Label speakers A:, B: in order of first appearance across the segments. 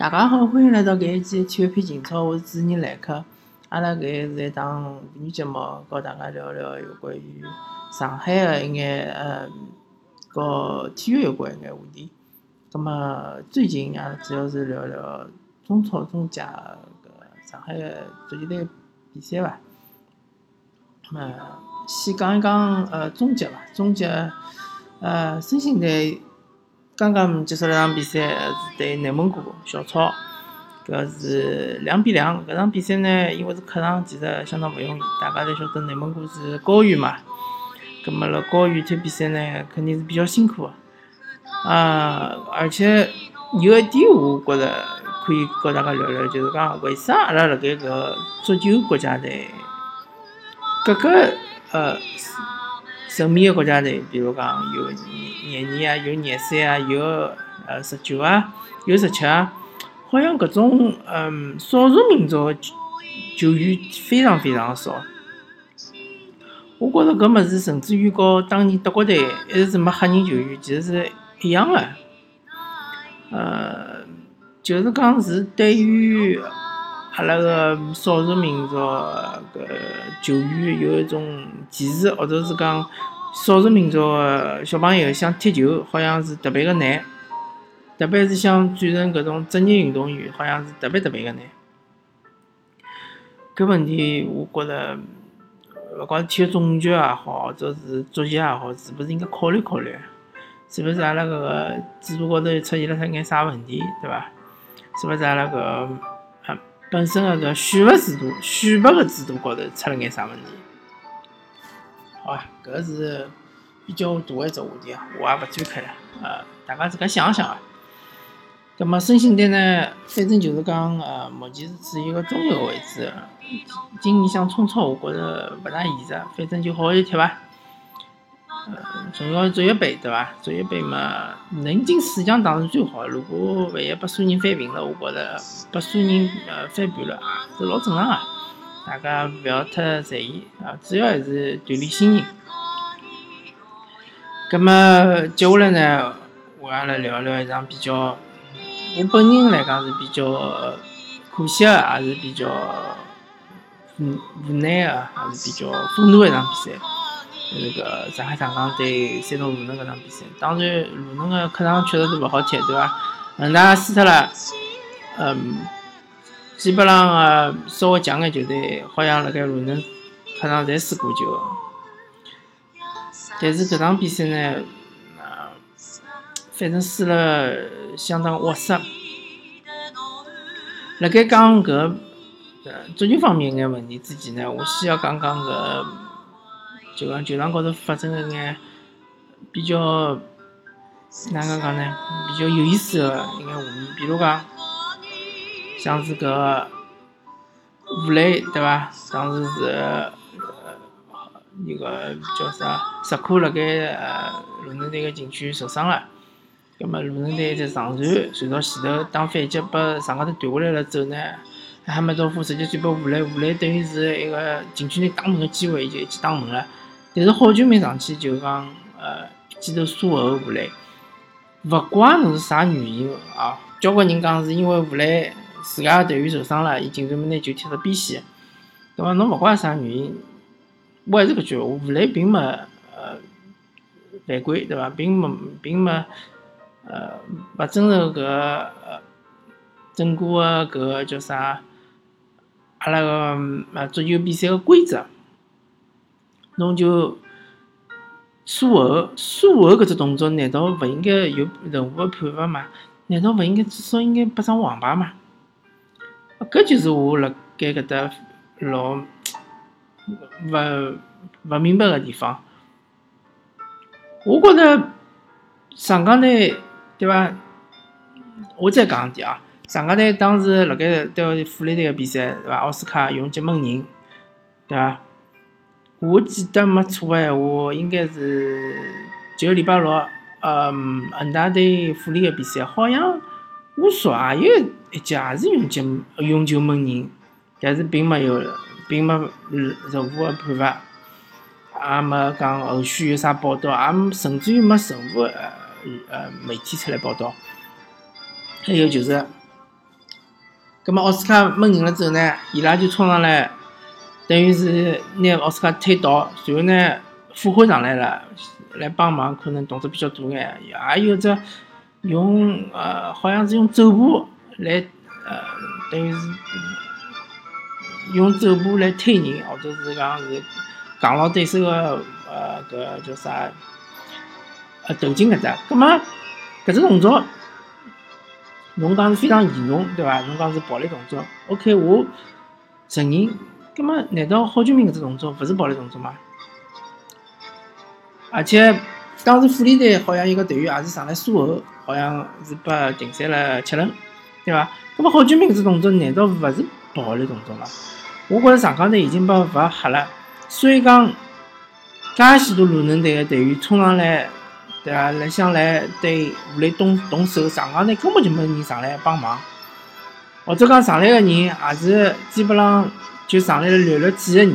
A: 大家好，欢迎来到搿一期体育篇情操，我是主持人兰克。阿拉搿是一档妇女节目，和大家聊聊有关于上海的一眼呃，和体育有关一眼话题。葛末最近阿拉主要是聊聊中超、中甲搿上海的足球队比赛伐。么先讲一讲呃中甲伐，中甲呃申鑫队。刚刚结束了场比赛，是对内蒙古小超，搿是两比两。搿场比赛呢，因为是客场，其实相当勿容易。大家侪晓得内蒙古是高原嘛，葛末辣高原踢比赛呢，肯定是比较辛苦个。啊，而且有一点，我觉着可以和大家聊聊，就是讲为啥阿拉辣盖搿足球国家队，各个呃。神秘个国家队，比如讲有廿二啊，有廿三啊，有呃十九啊，有十七啊，好像搿种嗯少数民族球员非常非常少。我觉着搿物事甚至于和当年德国队一直是没黑人球员，其实是一样的。呃，就是讲是对于阿拉个少数民族个球员有一种歧视，或者是讲。少数民族个小朋友想踢球，好像是特别个难，特别是想转成搿种职业运动员，好像是特别特别个难。搿问题，我觉着，勿管是体育总局也好，或者是足协也好，是勿是应该考虑考虑？是勿是阿拉搿个制度高头出现了啥眼啥问题，对伐？是勿是阿拉搿本身个搿选拔制度、选拔个制度高头出了眼啥问题？好啊，搿是比较大一只话题啊，我也勿展开了，呃，大家自家想想啊。葛末申鑫队呢，反正就是讲，呃，目前是处于一个中游位置，今年想冲超，我觉着勿大现实，反正就好好踢伐。呃，重要足协杯对伐？足协杯嘛，能进四强当然最好，如果万一被苏宁翻平了，我觉着被苏宁呃翻盘了，是老正常个。大家勿要太在意啊，主要还是锻炼心情。葛么接下来呢，我阿拉聊聊一场比较，我本人来讲是比较可惜个，也是比较无无奈个，还是比较愤怒的一场比赛。那个上海上港对山东鲁能搿场比赛，当然鲁能个客场确实是勿好踢，对伐？恒大输脱了，嗯。基本上个稍微强个球队，好像辣盖鲁能客场侪输过球。但是搿场比赛呢，啊，反正输了相当窝塞。辣盖讲搿呃足球方面一眼问题之前呢，我先要讲讲搿，就讲球场高头发生个眼比较哪能讲呢？比较有意思个一眼画面，比如讲。像是搿吴磊对伐？当时是呃那个叫啥？石库辣盖呃鲁能队个禁区受伤了，葛末鲁能队在上传传到前头打反击，把上高头断下来了之后呢，哈梅多夫直接转拨吴磊，吴磊等于是一个禁区内打门个机会，伊就一记打门了。但是好久没上去，就讲呃记头苏后吴磊，勿怪侬是啥原因啊？交关人讲是因为吴磊。自家队员受伤了，伊竟然没拿球踢到边线，对伐？侬勿管啥原因，我还是搿句闲话，吴磊并没呃犯规，对伐？并没并没呃勿遵守搿个整个搿个叫啥？阿拉个呃足球比赛个规则，侬就疏后疏后搿只动作，难道勿应该有任何个判罚吗？难道勿应该至少应该拨张黄牌吗？搿就是我辣盖搿搭老 勿勿明白个地方。我觉着上港队对伐？我再讲一点啊，上港队当时辣盖对富力队个比赛对伐？奥斯卡用脚蒙人对伐？我记得没错的闲话，应该是就礼拜六，嗯，恒大对富力的比赛好像。我说啊，有一节也是用脚用球蒙人，但是并没有，并没任何的判罚，也没讲后续有啥报道，也甚至于没任何呃呃媒体出来报道。还有就是，葛末奥斯卡闷人了之后呢，伊拉就冲上来，等于是拿奥斯卡推倒，随后呢，副会上来了，来帮忙，可能动作比较大眼，也有只用呃，好像是用肘部来呃，等于是用肘部来推人，或者是讲是扛牢对手个呃搿叫啥呃头颈搿只，葛末搿只动作。侬讲是非常严重，对伐？侬讲是暴力动作，OK，我承认。葛末难道郝俊明搿只动作勿是暴力动作吗？而且当时富力队好像一个队员也是上来输后，好像是被停赛了七轮，对伐？葛末郝俊明搿只动作难道勿是暴力动作吗？我觉着上港队已经被罚黑了，所以讲，介许多鲁能队个队员冲上来。对伐？来想来对武磊动动手，上港队根本就没人上来帮忙，或者讲上来个人也是基本上就上来了寥寥几个人，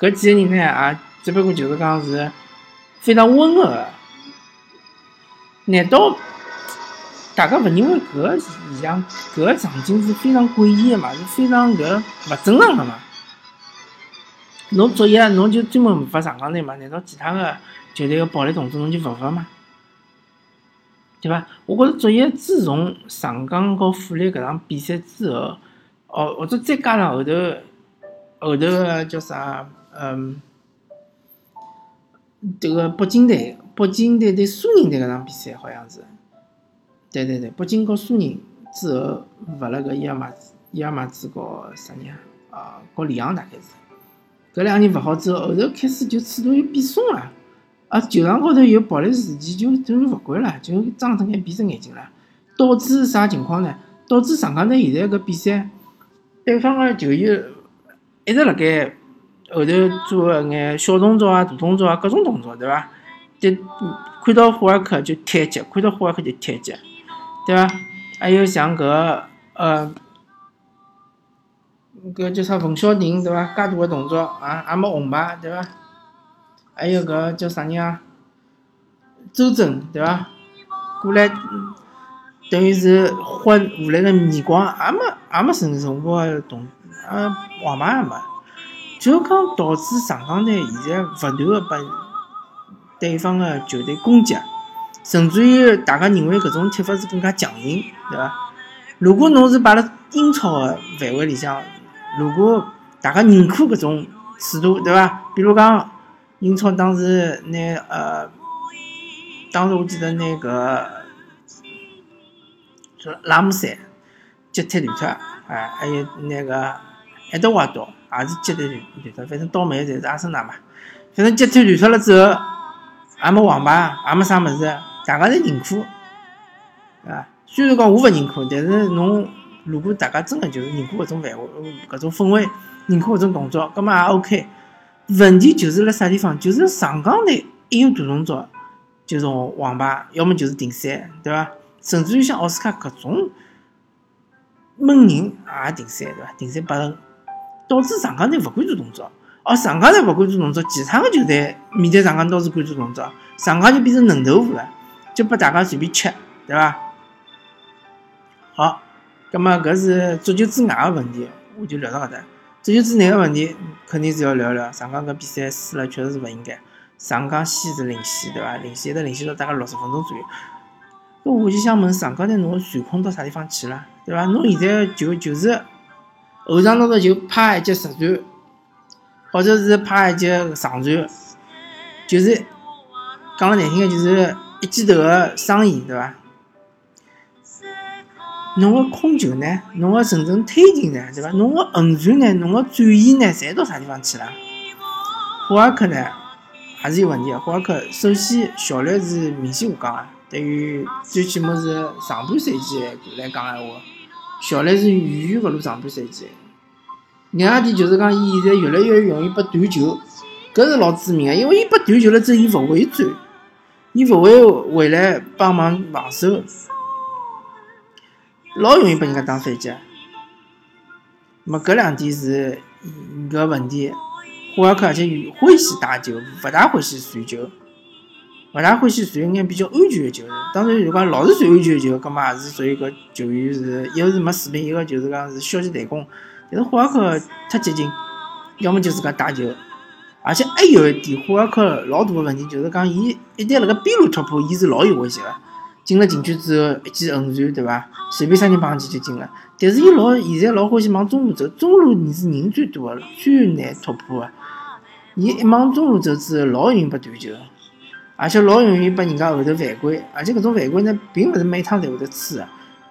A: 搿几个人呢也只不过就是讲是非常温和。难道大家勿认为搿现象、搿个场景是非常诡异个嘛？是非常搿勿正常个嘛？侬作业侬就专门罚上港队嘛？难道其他个球队个暴力动作侬就勿罚吗？对伐？我觉着足协自从上港和富力搿场比赛之后，哦，或者再加上后头后头个叫啥？嗯，迭个北京队，北京队对苏宁队搿场比赛好像是，对对对，北京和苏宁之后罚了个伊尔马伊尔马兹和啥人啊？啊，和里昂大概是，搿两个人罚好之后，后头开始就尺度又变松了。啊，球场高头有暴力事件，就等于勿管了，就睁只眼闭只眼睛了，导致啥情况呢？导致上港队现在搿比赛，对方个球员一直辣盖后头做个眼小动作啊、大动作啊，各种动作，对伐？就看到霍尔克就踢一脚，看到霍尔克就踢一脚，对伐？还有像搿呃，搿叫啥冯潇霆，对伐？介大个动作啊，也没红牌，对伐？还有个叫啥人啊？周震对伐？过来等于是换无来个面光，也没也没任任何个动，呃，皇马也没，就讲导致上港队现在勿断个被对方个球队攻击，甚至于大家认为搿种踢法是更加强硬，对伐？如果侬是摆辣英超个范围里向，如果大家认可搿种尺度，对伐？比如讲。英超当时那呃，当时我记得那个拉姆塞脚踢断脱，哎，还有那个埃德瓦多也是脚踢断脱，反正倒霉侪是阿森纳嘛。反正脚踢断脱了之后，也没黄牌，也没啥物事，大家侪认可，啊。虽然讲我勿认可，但是侬如果大家真个就是认可搿种范围、搿种氛围，认可搿种动作，葛末也 OK。问题就是辣啥地方？就是上港队一有大动作，就是黄牌，要么就是停赛，对伐？甚至于像奥斯卡搿种闷人也停赛，对伐？停赛八轮，导致上港队勿敢做动作。哦，上港队勿敢做动作，其他个球队面对上港倒是敢做动作，上港就变成嫩豆腐了，就拨大家随便吃，对伐？好，葛末搿是足球之外个问题，我就聊到搿搭。足球之内个问题肯定是要聊聊。上港搿比赛输了确实是勿应该。上港先是领先，对伐？领先一直领先到大概六十分钟左右。搿我就想问，上港队侬个传控到啥地方去了，对伐？侬现在就就是后场高头就拍一节实传，或者是拍一节长传，就是讲了难听个，就是一记头的生意，对伐？侬个控球呢？侬个层层推进呢？对伐？侬个横传呢？侬个转移呢？侪到啥地方去了？霍尔克呢？还是有问题个。霍尔克首先效率是明显下降啊，对于最起码是上半赛季来讲闲话，效率是远远勿如上半赛季。另外一点就是讲，伊现在越来越容易被断球，搿是老致命个，因为伊被断球了之后，伊勿会转，伊勿会回来帮忙防守。老容易被人家打反击，么搿两点是个问题。霍尔克而且欢喜打球，勿大欢喜传球。勿大欢喜传一眼比较安全个球。当然，如果老是传安全个球，葛末也是属于搿球员是一个是没水平，一个就是讲是消极怠工。但是霍尔克太激进，要么就是讲带球。而且还有一点，霍尔克老大个问题就是讲，伊一旦辣盖边路突破，伊是老有威胁个。进了禁区之后，一记横传，对伐？随便啥人碰上去就进了。但是伊老现在老欢喜往中路走，中路你是人最多个，最难突破个。伊一往中路走之后，老容易被断球，而且老容易被人家后头犯规，而且搿种犯规呢，并勿是每趟侪会得吹个。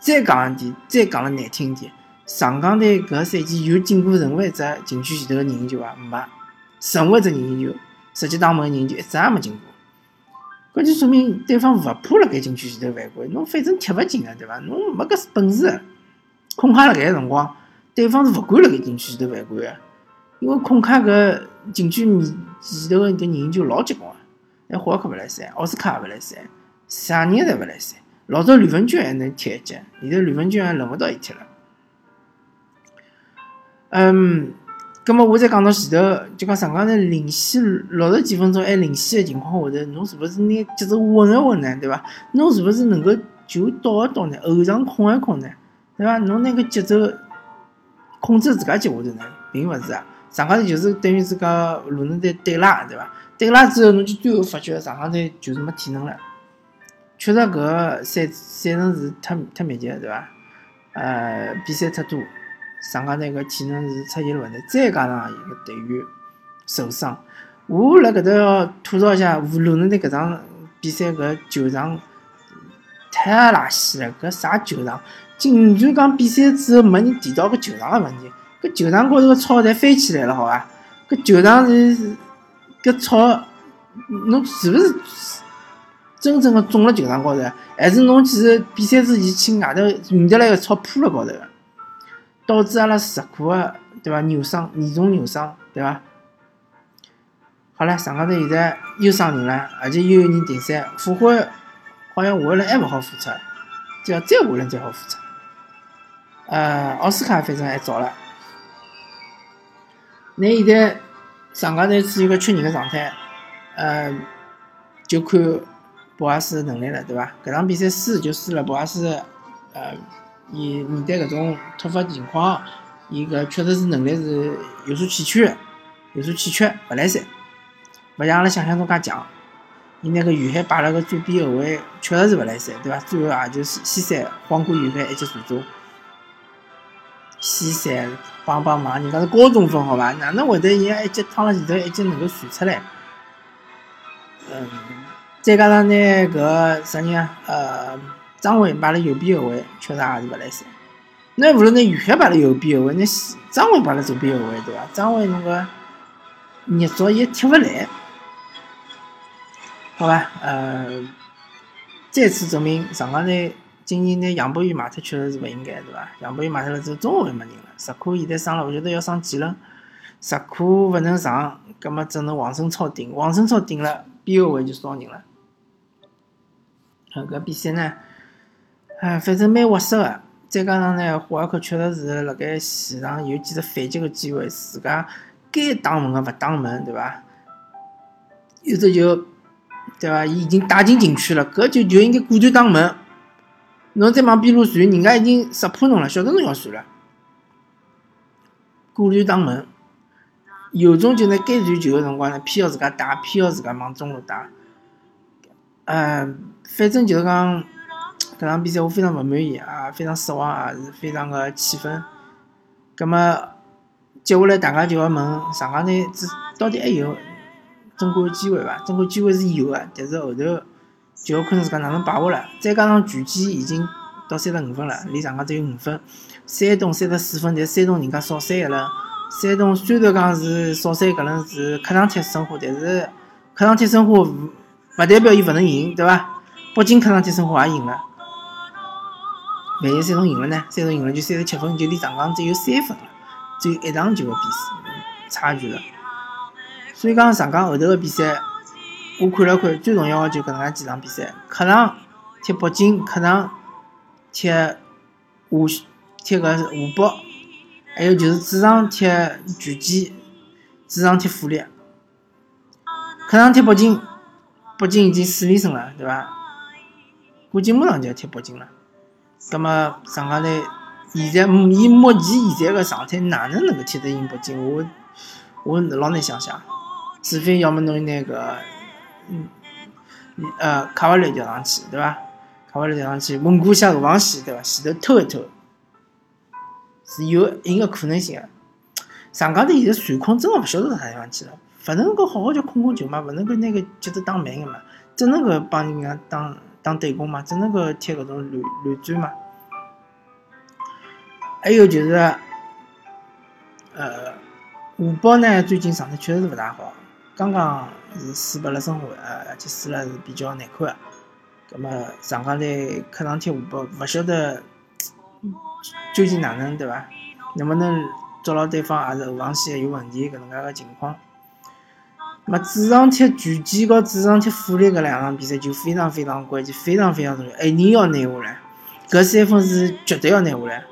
A: 再讲一点，再讲了难听点，上港队搿赛季有进过任何一只禁区前头个任意球伐？没，任何一只任意球，直接打门个任意球一只也没进过。搿就说明对方勿怕辣盖禁区前头犯规，侬反正踢勿进个，对伐？侬没搿本事，孔卡辣盖个辰光，对方是勿敢辣盖禁区前头犯规个，因为孔卡搿禁区面前头个搿任意球老结棍个。那，霍尔克勿来塞，奥斯卡也勿来塞，啥人侪勿来塞。老早吕文君还能踢一脚，现在吕文君还轮勿到伊踢了。嗯。葛末我再讲到前头，就讲上港队领先六十几分钟还领先的情况下头，侬是勿是拿节奏稳一稳呢？对伐？侬是勿是能够球倒一倒呢？后场控一控呢？对伐？侬拿个节奏控制自家脚下头呢？并勿是啊！上港队就是等于是讲鲁能队对拉，对伐？对拉之后，侬就最后发觉上港队就是没体能了。确实，搿赛赛程是太太密集了，对伐？呃，比赛太多。上港队搿体能是出现了问题，再加上一个队员受伤，我辣搿搭要吐槽一下，鲁能队搿场比赛搿球场太垃圾了，搿啥球场？竟然讲比赛之后没人提到搿球场个问题，搿球场高头个草侪飞起来了，好伐？搿球场是搿草，侬是勿是真正个种辣球场高头？还是侬其实比赛之前去外头运得来个草铺辣高头？导致阿拉石库个对伐？扭伤，严重扭伤，对伐？好了，上港头现在又伤人了，而且又有人停赛，复活好像下轮还勿好复出，就要再下轮才好复出。呃，奥斯卡反正还早了。那现在上港队处于一个缺人的状态，呃，就看博阿斯能力了，对伐？搿场比赛输就输了，博阿斯，呃。伊面对搿种突发情况，伊搿确实是能力是有所欠缺，有所欠缺，勿来塞，勿像阿拉想象中介强。伊那个于海摆了个左边后卫，确实是勿来塞，对伐？最后也就是西塞晃过于海一记助攻。西塞帮帮忙，人家是高中生好伐？哪能会得伊一记趟了前头，一记能够传出来？嗯，再加上呢，搿啥人啊？呃。张伟摆了右边后卫，确实也是勿来塞。那无论那于海摆了右边后卫，那张伟摆了左边后卫，对伐？张伟侬个热照也踢勿来，好吧？呃，再次证明上港队今年拿杨博宇卖脱确实是勿应该，对伐？杨博宇卖脱了之后，中后卫没人了。石库现在伤了，我觉得要上几轮。石库勿能上，葛末只能王胜超顶。王胜超顶了，边后卫就少人了。搿比赛呢？哎，反正蛮活塞个，再加上呢，霍尔克确实是辣盖前场有几只反击个机会，自家该打门个勿打门，对伐？有只球，对伐？伊已经打进禁区了，搿球就应该果断打门。侬再往边路传，人家已经识破侬了，晓得侬要传了，果断打门。有种就呢，该传球个辰光呢，偏要自家打，偏要自家往中路打。嗯，反正就是讲。搿场比赛我非常勿满意，也非常失望，也是非常个气愤。葛末接下来大家就要问上港队子到底还有争冠机会伐？争冠机会是有个，但是后头就要看自家哪能把握了。再加上拳击已经到三十五分了，离上港只有五分。山东三十四分，但山东人家少赛一轮。山东虽然讲是少赛搿轮是客场踢申花，但是客场踢申花勿代表伊勿能赢，对伐？北京客场踢申花也赢了。万一山东赢了呢？山东赢了就三十七分，就离上港只有三分了，只有一场球的比赛差距了。所以讲上港后头的比赛，我看了看，最重要的就搿能介几场比赛：客场踢北京，客场踢华踢个湖北，还有就是主场踢拳击，主场踢富力。客场踢北京，北京已经四连胜了，对伐？估计马上就要踢北京了。葛末上港队现在以目前现在个状态，哪能能够踢得赢北京？我我老难想象。除非要么侬拿个，嗯，呃，卡瓦略调上去，对伐？卡瓦略调上去，蒙古下后防线，对伐？前头偷一偷，是有赢个可能性个。上港头现在传控真个勿晓得到啥地方去了，勿能够好好叫控控球嘛，勿能够拿个节奏打慢个嘛，只能够帮人家打打对攻嘛，只能够踢搿种乱乱转嘛。还有就是，呃，吴宝呢，最近状态确实是勿大好。刚刚是输拨了申花，呃，而且输了是比较难看个。葛末上港队客场踢湖北，勿晓得究竟哪能对伐？能不能抓牢对方也是后防线有问题搿能介个情况？么主场踢拳击和主场踢富力搿两场比赛就非常非常关键，非常非常重要，一定要拿下来。搿三分是绝对要拿下来，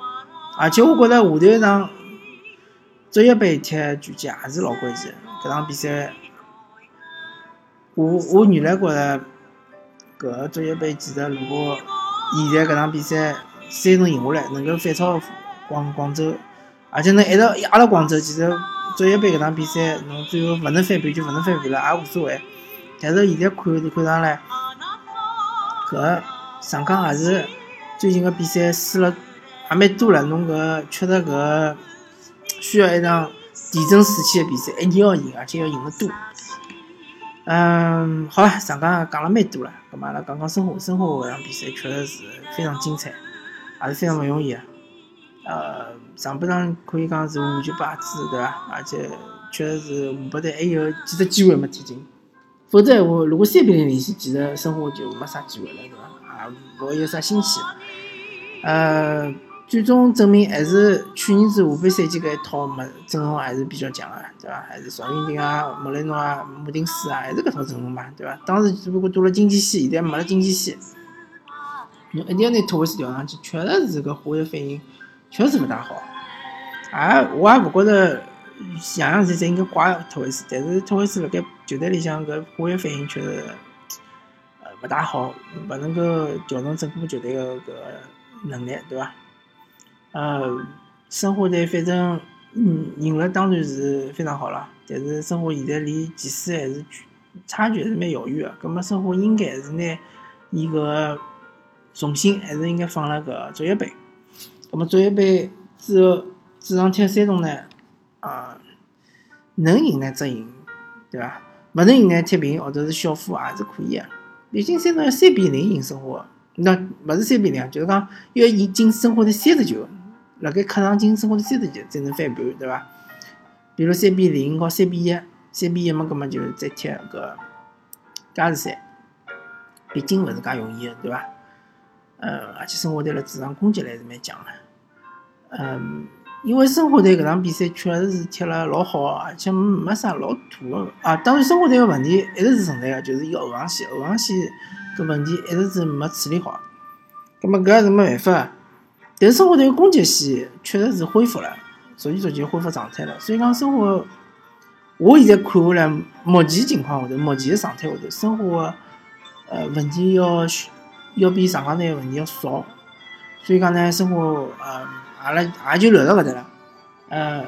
A: 而且我觉着下头一场职业杯踢拳击也是老关键，搿场比赛。我我原来觉着，搿个足协杯其实如果现在搿场比赛三胜赢下来，能够反超广广州，而且能一直压辣广州，其实足协杯搿场比赛侬最后勿能翻盘就勿能翻盘了，也无所谓。但是现在看看上来，搿上港也是最近个比赛输了也蛮多了，侬搿确实搿需要一场地震士气的比赛，一定要赢，而且要赢得多。嗯，好了，上港讲了蛮多了，咁阿拉讲讲申花，申花搿场比赛确实是非常精彩，也是非常勿容易个。呃，上半场可以讲是无极败子，对伐？而且确实是湖北队还有几只机会没踢进，否则闲话，如果三比零领先，其实申花就没啥机会了，对伐？也勿会有啥新鲜。呃。最终证明还是去年子下半赛季搿一套么阵容还是比较强个，对伐？还是赵云霆啊、莫雷诺啊、穆丁斯啊，还是搿套阵容嘛，对伐？当时只不过多了经济线，现在没了经济线，侬一定要拿托维斯调上去，确实是搿化学反应确实勿大好。啊，我也勿觉着样样事侪应该怪托维斯，但是托维斯辣盖球队里向搿化学反应确实呃勿大好，勿能够调动整个球队个搿能力，对伐？呃，申花队反正嗯赢了，当然是非常好了。但是申花现在离前四还是差距还是蛮遥远的。葛末申花应该还是拿伊个重心还是应该放辣搿足协杯。葛末足协杯之后主场踢山东呢，啊，能赢呢则赢，对伐？勿能赢呢踢平或者是小负也是可以个。毕竟山东要三比零赢申花，那勿是三比零，就是讲要赢进申花的三十球。辣盖客场进申花的三十球才能翻盘，对伐？比如三比零和三比一，三比一嘛，搿么就再踢搿加时赛，毕竟勿是介容易个，对伐？呃，而且申花队辣主场攻击力还是蛮强个。嗯，因为申花队搿场比赛确实是踢了老好个，而且没啥老土个啊。当然，申花队个问题一直是存在个，就是伊个后防线，后防线搿问题一直是没处理好。搿么搿也是没办法。个但是申花队攻击线确实是恢复了，逐渐逐渐恢复状态了。所以讲生活，我现在看下来，目前情况下头，目前的状态下头，生活呃问题要要比上港队问题要少。所以讲呢，生活呃，阿拉也就聊到搿搭了。呃，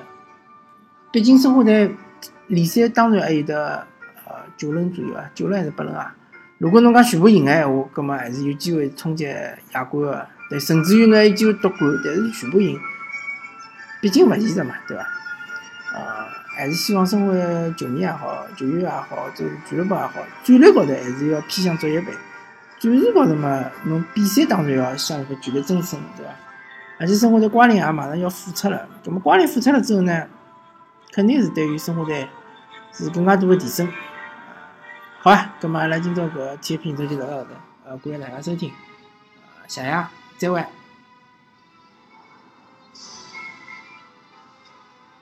A: 毕竟生活队联赛当然还有得呃九轮左右啊，九轮还是八轮啊。如果侬讲全部赢个闲话，葛末还是有机会冲击亚冠个。对，甚至于呢，伊就夺冠，但是全部赢，毕竟勿现实嘛，对伐？呃，还是希望生活球迷也好，球员也好，这俱乐部也好，战略高头还是要偏向足协杯。战术高头嘛，侬比赛当然要向一个绝对争胜，对伐？而且生活在瓜林也马上要复出了，那么瓜林复出了之后呢，肯定是对于生活队是更加多的提升。好啊，那么阿拉今朝搿体育频道就到这，呃，感谢大家收听，谢谢。再会。